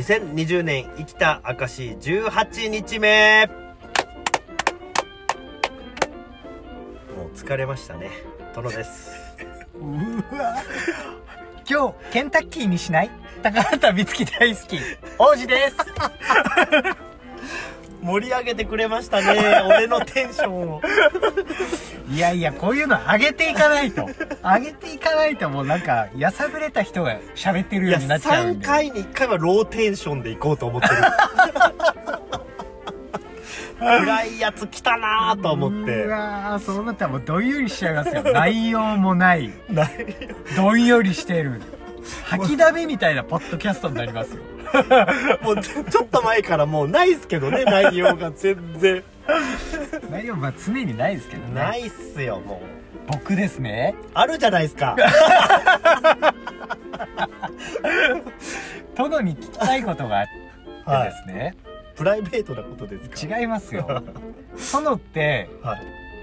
2020年生きた証18日目。もう疲れましたね。殿です。うわ。今日ケンタッキーにしない？高畑美月大好き。王子です 盛り上げてくれましたね 俺のテンションを。いやいやこういうの上げていかないと。上げていかないともうなんかやさぐれた人が喋ってるようになっちゃうん3で回に1回はローテンションでいこうと思ってる。暗いやつ来たなーと思って。うわーそうなったらもうどんよりしちゃいますよ。内容もない。ないどんよりしてる。吐きだめみたいなポッドキャストになりますよ もうちょっと前からもうないっすけどね内容が全然。内容まあ常にないですけどね。ないっすよもう。僕ですね。あるじゃないですか。殿に聞きたいことがあってですね、プライベートなことですか？違いますよ。殿ってはい。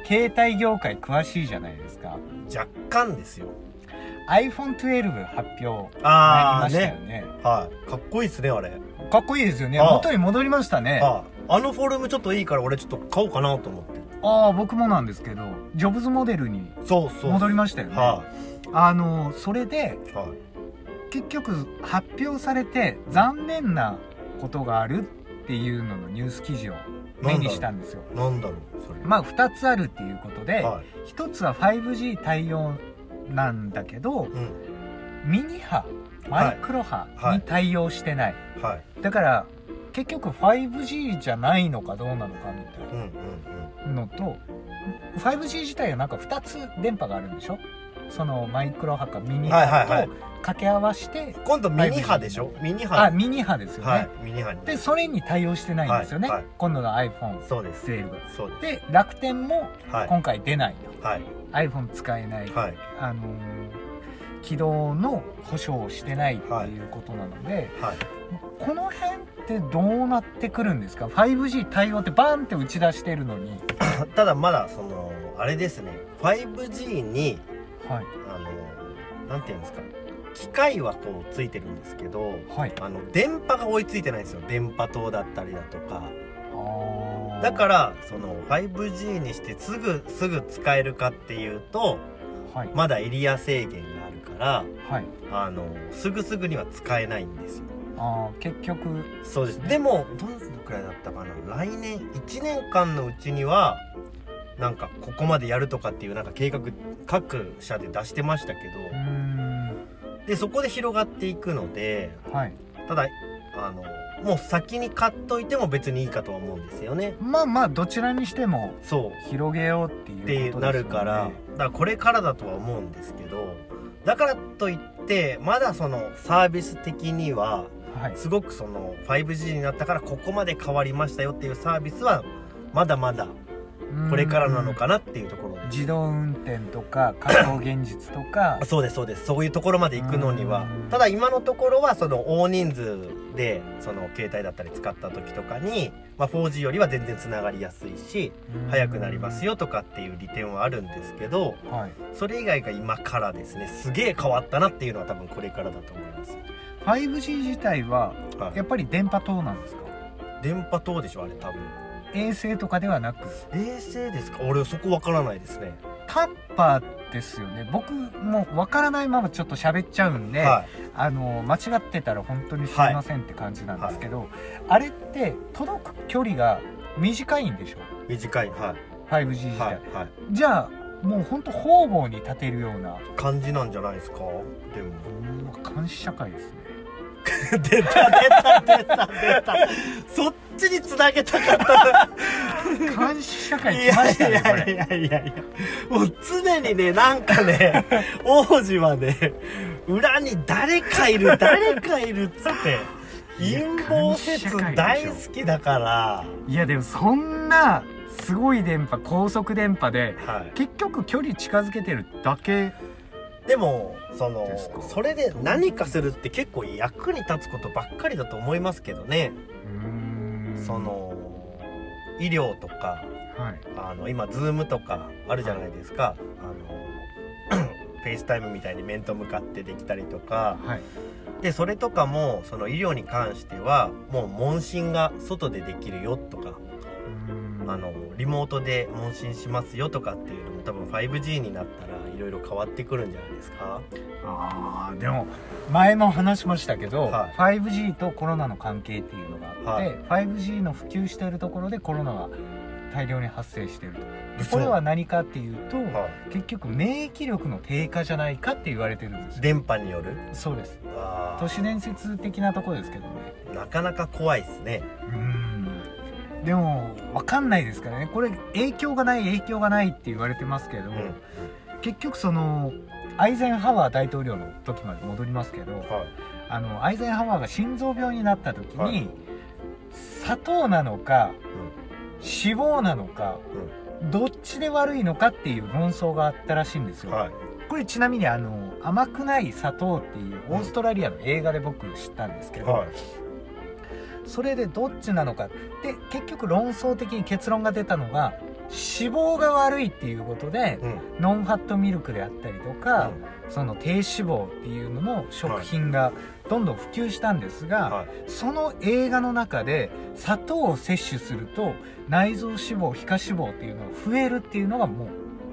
携帯業界詳しいじゃないですか。若干ですよ iPhone12 発表ああましたよね。ね。はい。かっこいいっすねあれ。かっこいいですよね。ああ。元に戻りましたね。あのフォルムちょっといいから俺ちょっと買おうかなと思って。あ僕もなんですけどジョブズモデルに戻りましたよね。はあのそれでいはい。結局発表されて残念なことがあるっていうののニュース記事を目にしたんですよ。なんだろうそれ。まあ2つあるっていうことで、はい。1つは 5G 対応なんだけどうん。ミニ波マイクロ波に対応してない、はい。だから結局 5G じゃないのかどうなのかみたいうんうんうん。なのと 5G 自体はなんか2つ電波があるんでしょ？そのマイクロ波かミニはいはいはい。波と掛け合わせて、今度ミニ波でしょ？ミニ波あミニ波ですよね、はいミニ波に。でそれに対応してないんですよね、はいはい。今度の iPhone12 そうです。そうです。で楽天もはい。今回出ないと、はい。iPhone 使えない、はい。あのー起動の保証をしてないっていうことなので、はい。この辺ってどうなってくるんですか？5G 対応ってバーンって打ち出してるのに。ただまだそのあれですね。5G にはい。あのなんていうんですか。機械はこうついてるんですけどはい。あの電波が追いついてないんですよ。電波塔だったりだとか。だからその 5G にしてすぐすぐ使えるかっていうとはい。まだエリア制限があるからはい。あのすぐすぐには使えないんですよ。あー結局。そうです。でもどのくらいだったかな。来年1年間のうちにはなんかここまでやるとかっていうなんか計画各社で出してましたけどん。でそこで広がっていくのではい。ただあのもう先に買っといても別にいいかとは思うんですよね。まあまあどちらにしてもそう。広げようっていうことですよね。なるからだからこれからだとは思うんですけどだからといってまだそのサービス的にははい。すごくその 5G になったからここまで変わりましたよっていうサービスはまだまだこれからなのかなっていうところ自動運転とか 仮想現実とか。そうですそうです。そういうところまで行くのには。うん。ただ今のところはその大人数でその携帯だったり使った時とかに、まあ、4G よりは全然つながりやすいし速くなりますよよとかっていう利点はあるんですけどはい。それ以外が今からですねすげえ変わったなっていうのは多分これからだと思います。5G 自体ははい。やっぱり電波塔なんですか？電波塔でしょあれ多分衛星とかではなく。衛星ですか？俺そこわからないですね。短波ですよね。僕もわからないままちょっと喋っちゃうんで、はい。あの間違ってたら本当にすいませんって感じなんですけど、あれって届く距離が短いんでしょ？短いは 5G 自体、いはいはい。じゃあもう本当方々に立てるような。感じなんじゃないですか？でも。監視社会ですね 出た出た出た出た。そっちにつなげたかった。監視社会い来まやいしたねこれ。やいやいやいやもう常にねなんかね 王子はね裏に誰かいる 誰かいるっつって陰謀説大好きだから。いやでもそんなすごい電波高速電波ではい。結局距離近づけてるだけ。でもそのそれで何かするって結構役に立つことばっかりだと思いますけどね。その医療とかはい。あの今 Zoom とかあるじゃないですか、あの FaceTime みたいに面と向かってできたりとか。はい。でそれとかもその医療に関してはもう問診が外でできるよとか。うん。あのリモートで問診しますよとかっていうのも多分 5G になったらいろいろ変わってくるんじゃないですか？あーでも前も話しましたけど、は 5G とコロナの関係っていうのがあって、はい。5G の普及しているところでコロナが大量に発生していると。これは何かっていうと、は結局免疫力の低下じゃないかって言われてるんですよ。電波による？そうです。あ都市伝説的なところですけどね。ーなかなか怖いですね。うん。でも分かんないですからね。これ影響がない影響がないって言われてますけど、うん結局そのアイゼンハワー大統領の時まで戻りますけどはい。あのアイゼンハワーが心臓病になった時に、はい。砂糖なのか脂肪なのかどっちで悪いのかっていう論争があったらしいんですよ、はい。これちなみにあの甘くない砂糖っていうオーストラリアの映画で僕知ったんですけど、はい。それでどっちなのかで結局論争的に結論が出たのが脂肪が悪いっていうことでうん。ノンファットミルクであったりとか、その低脂肪っていうのの食品がどんどん普及したんですが、はい。その映画の中で砂糖を摂取すると内臓脂肪皮下脂肪っていうのが増えるっていうのがもう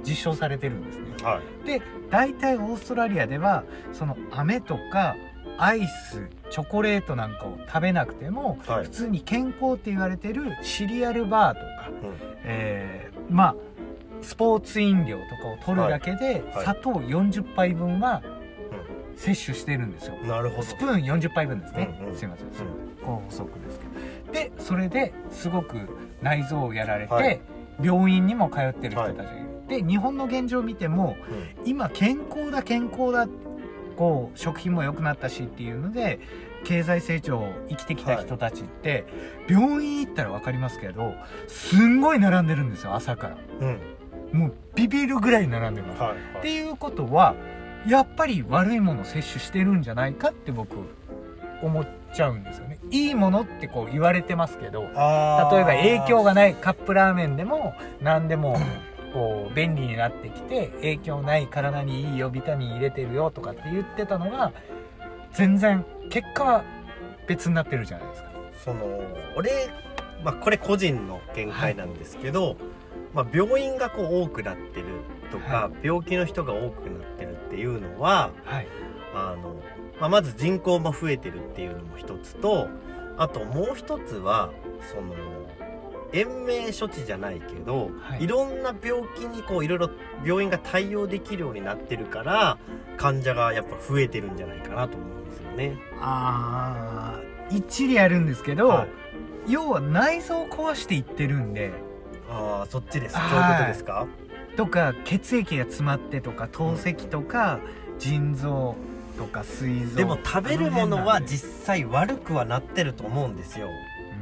実証されてるんですね。はい。で大体オーストラリアではその飴とかアイスチョコレートなんかを食べなくても、はい。普通に健康って言われてるシリアルバーとか、うん。えーまあスポーツ飲料とかを取るだけで、はい。砂糖40杯分は摂取してるんですよ、なるほど。スプーン40杯分ですね、うんうんすいません、ん。高速ですけど。でそれですごく内臓をやられて、はい。病院にも通ってる人たちがいる、で日本の現状を見てもうん。今健康だ健康だこう食品も良くなったしっていうので経済成長を生きてきた人たちって、病院行ったら分かりますけどすんごい並んでるんですよ朝から。うん。もうビビるぐらい並んでます、はいっていうことはやっぱり悪いものを摂取してるんじゃないかって僕思っちゃうんですよね。いいものってこう言われてますけど例えば影響がないカップラーメンでも何でも こう便利になってきて影響ない体にいいよビタミン入れてるよとかって言ってたのが全然結果は別になってるじゃないですか。その俺、まあ、これ個人の見解なんですけど、まあ、病院がこう多くなってるとか、は病気の人が多くなってるっていうのははい。あの、まあ、まず人口も増えてるっていうのも一つとあともう一つはその延命処置じゃないけど、はい。い、ろんな病気にこういろいろ病院が対応できるようになってるから患者がやっぱ増えてるんじゃないかなと思うんですよね。あー一理あるんですけど、はい。要は内臓を壊していってるんで。ああそっちです。そうはいいうことですか？とか血液が詰まってとか透析とか腎臓とか膵臓。でも食べるものは実際悪くはなってると思うんですよ。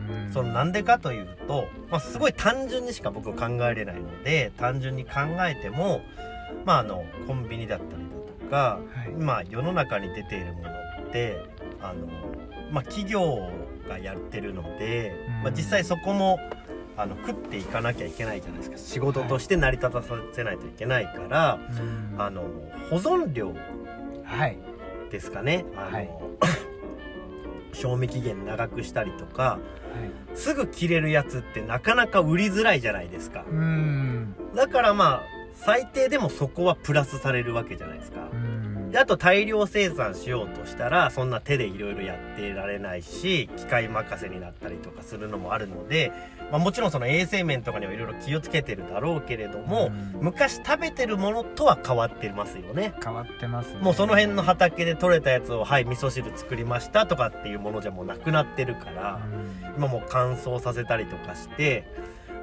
うんそのなんでかというと、まあ、すごい単純にしか僕考えれないので単純に考えても、まあ、あのコンビニだったりだとか、はい。今世の中に出ているものってあの、まあ、企業がやってるので、まあ、うん。実際そこもあの食っていかなきゃいけないじゃないですか。仕事として成り立たせないといけないから、うん。あの保存料はい。ですかね。あの、はい 賞味期限長くしたりとかはい。すぐ切れるやつってなかなか売りづらいじゃないですか。うん。だからまあ最低でもそこはプラスされるわけじゃないですか。うんであと大量生産しようとしたらそんな手でいろいろやってられないし機械任せになったりとかするのもあるので、まあ、もちろんその衛生面とかにはいろいろ気をつけてるだろうけれども、うん。昔食べてるものとは変わってますよね。変わってますね。もうその辺の畑で採れたやつをはい味噌汁作りましたとかっていうものじゃもうなくなってるからうん。今もう乾燥させたりとかして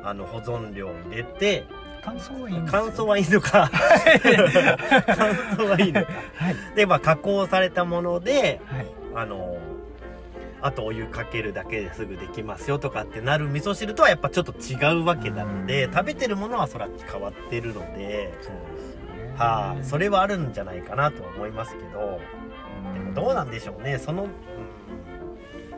あの保存料入れて乾燥はいい乾燥はいいのか。乾燥はいいのか。はい。でまあ加工されたものではい。あのあとお湯かけるだけですぐできますよとかってなる味噌汁とはやっぱちょっと違うわけなのでうん。食べてるものはそら変わってるので。そうですはい。それはあるんじゃないかなとは思いますけど。でもどうなんでしょうね。その、うん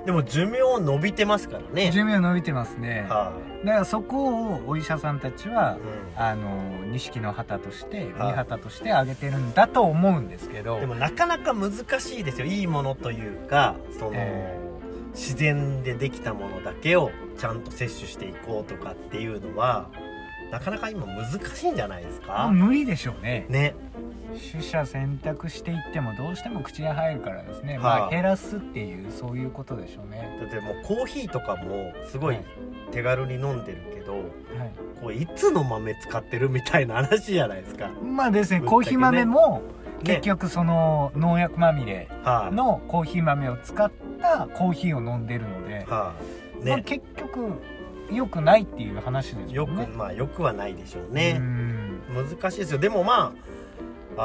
でも寿命伸びてますからね。寿命伸びてますね、はだからそこをお医者さんたちは、うん。あの錦の旗としてはい。三旗としてあげてるんだと思うんですけど、でもなかなか難しいですよ。いいものというかその、え。自然でできたものだけをちゃんと摂取していこうとかっていうのはなかなか今難しいんじゃないですか、無理でしょうね。ね取捨選択していってもどうしても口に入るからですね、はまああ減らすっていうそういうことでしょうね、だってもうコーヒーとかもすごいはい。手軽に飲んでるけど、はい。こういつの豆使ってるみたいな話じゃないですか、まあですねね。コーヒー豆もね結局その農薬まみれはい、のコーヒー豆を使ったコーヒーを飲んでるので、はあ、ね。結局良くないっていう話ですよくよねまあよくはないでしょううねん。難しいですよ。でもまあ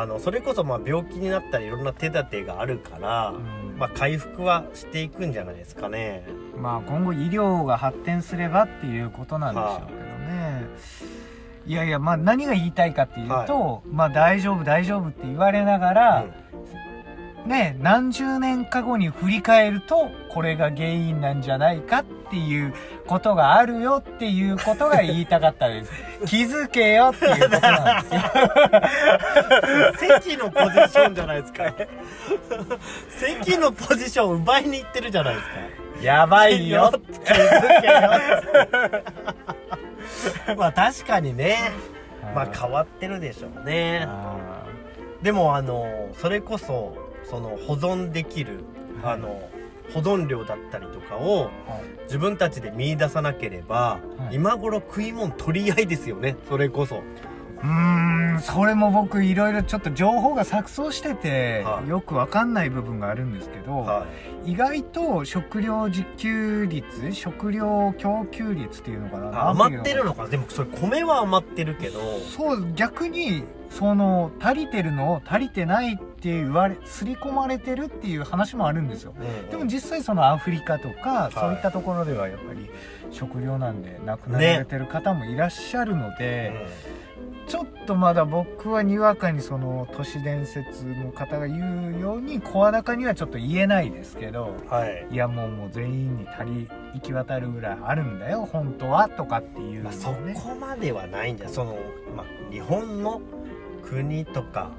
あのそれこそまあ病気になったりいろんな手立てがあるから、うん。まあ回復はしていくんじゃないですかね。まあ今後医療が発展すればっていうことなんでしょうけどね、い、やいやまあ何が言いたいかっていうと、まあ大丈夫大丈夫って言われながら、ね何十年か後に振り返るとこれが原因なんじゃないかっていうことがあるよっていうことが言いたかったです。気づけよっていうことなんですよ。席のポジションじゃないですか。席のポジション奪いに行ってるじゃないですか。やばいよ。気づけよまあ確かにね。まあ変わってるでしょうね。あでもあのそれこそその保存できるはい。あの保存料だったりとかを自分たちで見出さなければ、はい。今頃食い物取り合いですよね。それこそ。うーんそれも僕いろいろちょっと情報が錯綜してて、はい。よくわかんない部分があるんですけど、は意外と食料自給率食料供給率っていうのかな。余ってるのかな。でもそれ米は余ってるけど。そう逆にその足りてるの足りてないって言われ刷り込まれてるっていう話もあるんですよ。うんでも実際そのアフリカとか、い。そういったところではやっぱり食料なんで亡くなられてる方もいらっしゃるので、ちょっとまだ僕はにわかにその都市伝説の方が言うように声高にはちょっと言えないですけどうんはい、いやもうもう全員に足り行き渡るぐらいあるんだよ本当はとかっていうのまあ、そをね、こまではないんじゃその、まあ、日本の国とか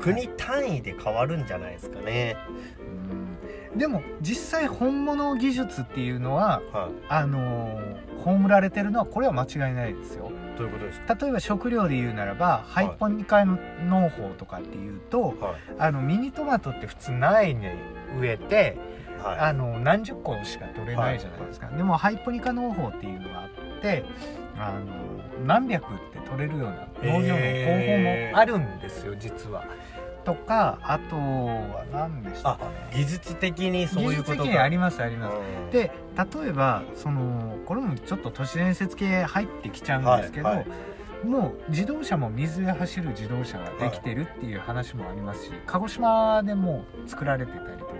国単位で変わるんじゃないですかね、うん。でも実際本物技術っていうのははあのー葬られてるのはこれは間違いないですよ。い、どういうことですか？例えば食料で言うならばハイポニカ農法とかっていうと、はい。あのミニトマトって普通苗に植えてはあの何十個しか取れないじゃないですか、でもハイポニカ農法っていうのがあってあの何百って取れるような農業の方法もあるんですよ、実は。とかあとは何でしたかね。い、技術的にそういうこと的にありますあります。うん。で例えばそのこれもちょっと都市伝説系入ってきちゃうんですけど、はいはい。もう自動車も水で走る自動車ができてるっていう話もありますし、鹿児島でも作られてたりとか、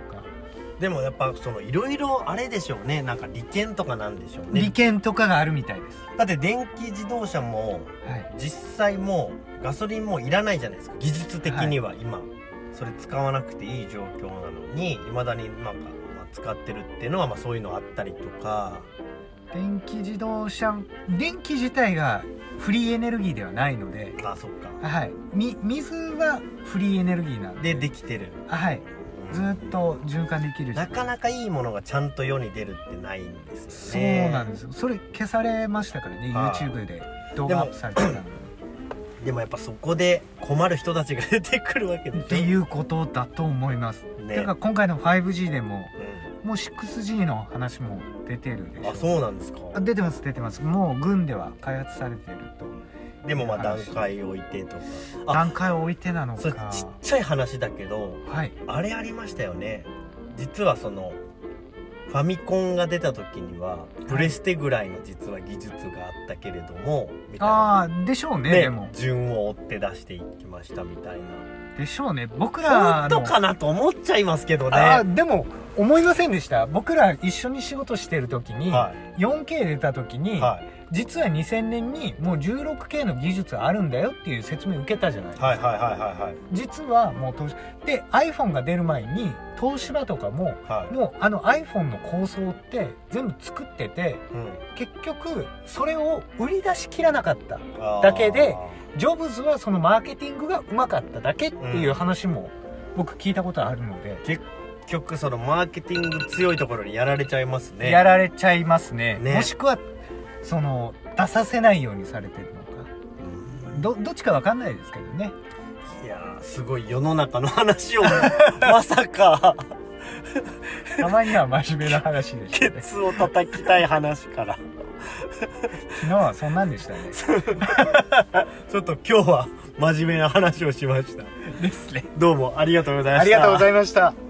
でもやっぱそのいろいろあれでしょうね。なんか利権とかなんでしょうね。利権とかがあるみたいです。だって電気自動車もはい。実際もうガソリンもいらないじゃないですか。技術的には今、それ使わなくていい状況なのにいまだになんか、まあ、使ってるっていうのはまあそういうのあったりとか。電気自動車電気自体がフリーエネルギーではないので、あそっか。はい、み水はフリーエネルギーなんで。でできてる。はい、ずっと循環できるし。なかなかいいものがちゃんと世に出るってないんですそうよねなんですよ。それ消されましたからねはい。YouTube で。動画アップされてたの。にでもやっぱそこで困る人たちが出てくるわけでしょ。っていうことだと思います、ね。だから今回の 5G でもうもう 6G の話も出てるでしょ。んあそうなんですか。あ出てます出てます。もう軍では開発されてるとでもまあ段階置いてとか。あ段階を置いてなのか。ちっちゃい話だけどはい。あれありましたよね。実はそのファミコンが出た時にはプレステぐらいの実は技術があったけれどもみたいな。ああでしょうねねでも。順を追って出していきましたみたいな。でしょうね。僕らの。本当かなと思っちゃいますけどね。でも思いませんでした？僕ら一緒に仕事してる時に、は 4K 出た時に、い。は実は2000年にもう 16K の技術あるんだよっていう説明を受けたじゃないですか、はいはいはいはいはい。実はもう東で iPhone が出る前に東芝とかもはい。もうあの iPhone の構想って全部作っててうん。結局それを売り出しきらなかった。だけでジョブズはそのマーケティングがうまかっただけっていう話も僕聞いたことあるので、結局そのマーケティング強いところにやられちゃいますね。やられちゃいますね。ね。もしくはその出させないようにされてるのか。うん。どどっちかわかんないですけどね。いやーすごい世の中の話を まさか。たまには真面目な話でしたケねツを叩きたい話から。昨日はそんなんでしたね。ちょっと今日は真面目な話をしました。ですね。どうもありがとうございました。ありがとうございました